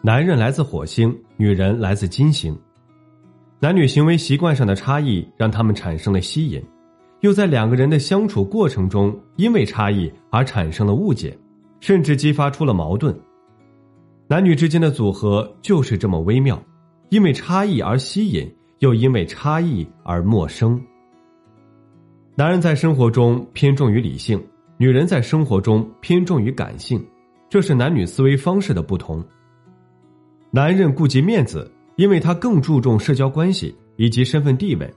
男人来自火星，女人来自金星。男女行为习惯上的差异让他们产生了吸引，又在两个人的相处过程中因为差异而产生了误解，甚至激发出了矛盾。男女之间的组合就是这么微妙，因为差异而吸引，又因为差异而陌生。男人在生活中偏重于理性，女人在生活中偏重于感性，这是男女思维方式的不同。男人顾及面子，因为他更注重社交关系以及身份地位。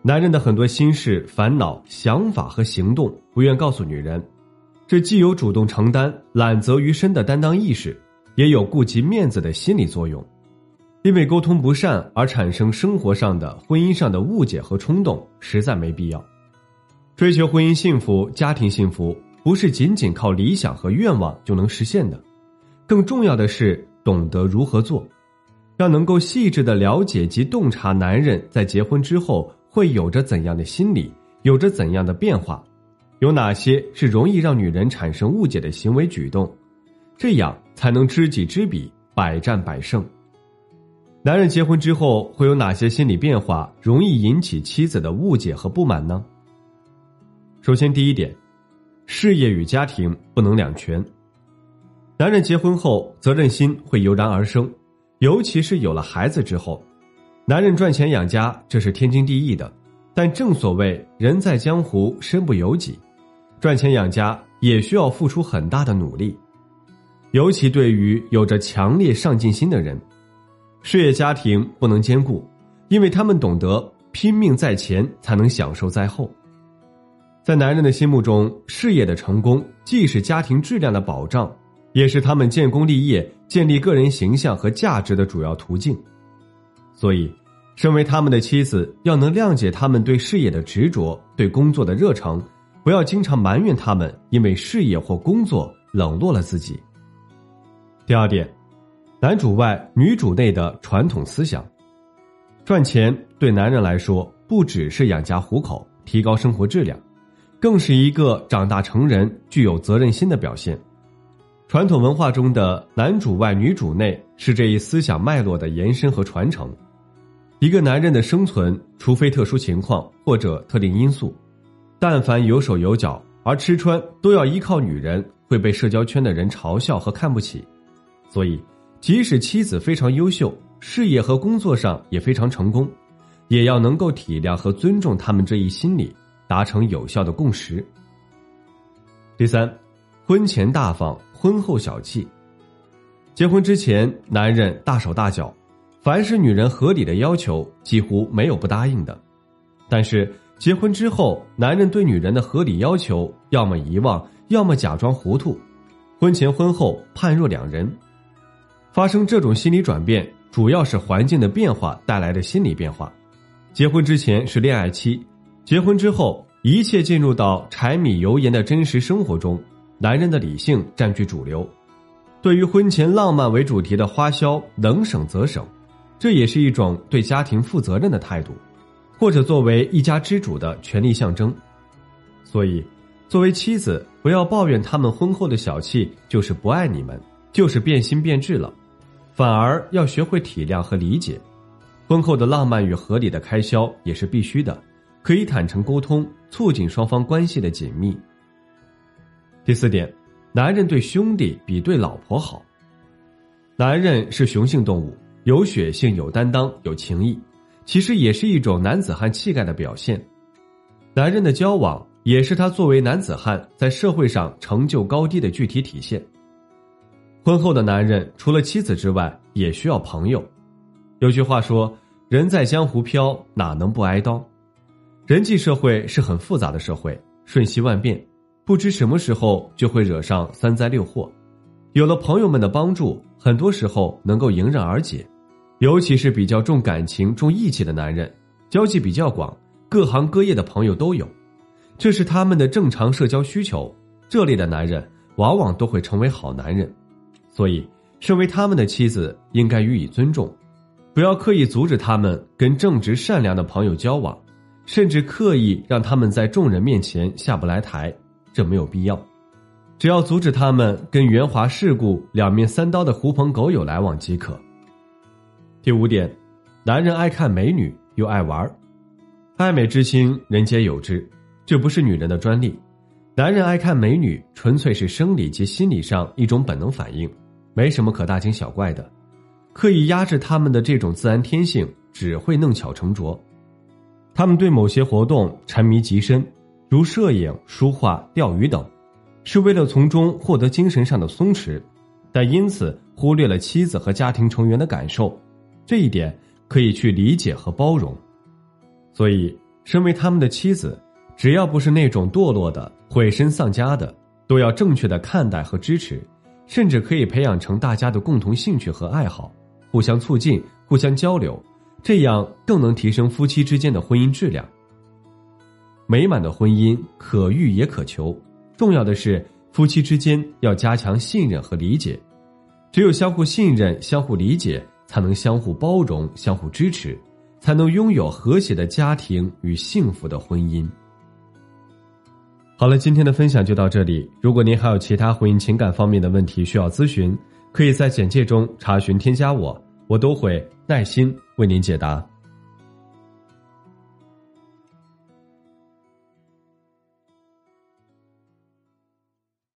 男人的很多心事、烦恼、想法和行动不愿告诉女人，这既有主动承担、揽责于身的担当意识，也有顾及面子的心理作用。因为沟通不善而产生生活上的、婚姻上的误解和冲动，实在没必要。追求婚姻幸福、家庭幸福，不是仅仅靠理想和愿望就能实现的，更重要的是。懂得如何做，要能够细致的了解及洞察男人在结婚之后会有着怎样的心理，有着怎样的变化，有哪些是容易让女人产生误解的行为举动，这样才能知己知彼，百战百胜。男人结婚之后会有哪些心理变化，容易引起妻子的误解和不满呢？首先，第一点，事业与家庭不能两全。男人结婚后，责任心会油然而生，尤其是有了孩子之后，男人赚钱养家这是天经地义的。但正所谓人在江湖身不由己，赚钱养家也需要付出很大的努力，尤其对于有着强烈上进心的人，事业家庭不能兼顾，因为他们懂得拼命在前才能享受在后。在男人的心目中，事业的成功既是家庭质量的保障。也是他们建功立业、建立个人形象和价值的主要途径，所以，身为他们的妻子，要能谅解他们对事业的执着、对工作的热诚，不要经常埋怨他们因为事业或工作冷落了自己。第二点，男主外女主内的传统思想，赚钱对男人来说不只是养家糊口、提高生活质量，更是一个长大成人、具有责任心的表现。传统文化中的男主外女主内是这一思想脉络的延伸和传承。一个男人的生存，除非特殊情况或者特定因素，但凡有手有脚而吃穿都要依靠女人，会被社交圈的人嘲笑和看不起。所以，即使妻子非常优秀，事业和工作上也非常成功，也要能够体谅和尊重他们这一心理，达成有效的共识。第三，婚前大方。婚后小气。结婚之前，男人大手大脚，凡是女人合理的要求，几乎没有不答应的。但是结婚之后，男人对女人的合理要求，要么遗忘，要么假装糊涂，婚前婚后判若两人。发生这种心理转变，主要是环境的变化带来的心理变化。结婚之前是恋爱期，结婚之后，一切进入到柴米油盐的真实生活中。男人的理性占据主流，对于婚前浪漫为主题的花销能省则省，这也是一种对家庭负责任的态度，或者作为一家之主的权力象征。所以，作为妻子，不要抱怨他们婚后的小气就是不爱你们，就是变心变质了，反而要学会体谅和理解。婚后的浪漫与合理的开销也是必须的，可以坦诚沟通，促进双方关系的紧密。第四点，男人对兄弟比对老婆好。男人是雄性动物，有血性、有担当、有情义，其实也是一种男子汉气概的表现。男人的交往也是他作为男子汉在社会上成就高低的具体体现。婚后的男人除了妻子之外，也需要朋友。有句话说：“人在江湖飘，哪能不挨刀？”人际社会是很复杂的社会，瞬息万变。不知什么时候就会惹上三灾六祸，有了朋友们的帮助，很多时候能够迎刃而解。尤其是比较重感情、重义气的男人，交际比较广，各行各业的朋友都有，这是他们的正常社交需求。这类的男人往往都会成为好男人，所以身为他们的妻子，应该予以尊重，不要刻意阻止他们跟正直善良的朋友交往，甚至刻意让他们在众人面前下不来台，这没有必要。只要阻止他们跟圆滑世故、两面三刀的狐朋狗友来往即可。第五点，男人爱看美女又爱玩爱美之心人皆有之，这不是女人的专利。男人爱看美女，纯粹是生理及心理上一种本能反应，没什么可大惊小怪的。刻意压制他们的这种自然天性，只会弄巧成拙。他们对某些活动沉迷极深，如摄影、书画、钓鱼等，是为了从中获得精神上的松弛，但因此忽略了妻子和家庭成员的感受。这一点可以去理解和包容，所以身为他们的妻子，只要不是那种堕落的、毁身丧家的，都要正确的看待和支持，甚至可以培养成大家的共同兴趣和爱好，互相促进、互相交流，这样更能提升夫妻之间的婚姻质量。美满的婚姻可遇也可求，重要的是夫妻之间要加强信任和理解，只有相互信任、相互理解。才能相互包容、相互支持，才能拥有和谐的家庭与幸福的婚姻。好了，今天的分享就到这里。如果您还有其他婚姻情感方面的问题需要咨询，可以在简介中查询添加我，我都会耐心为您解答。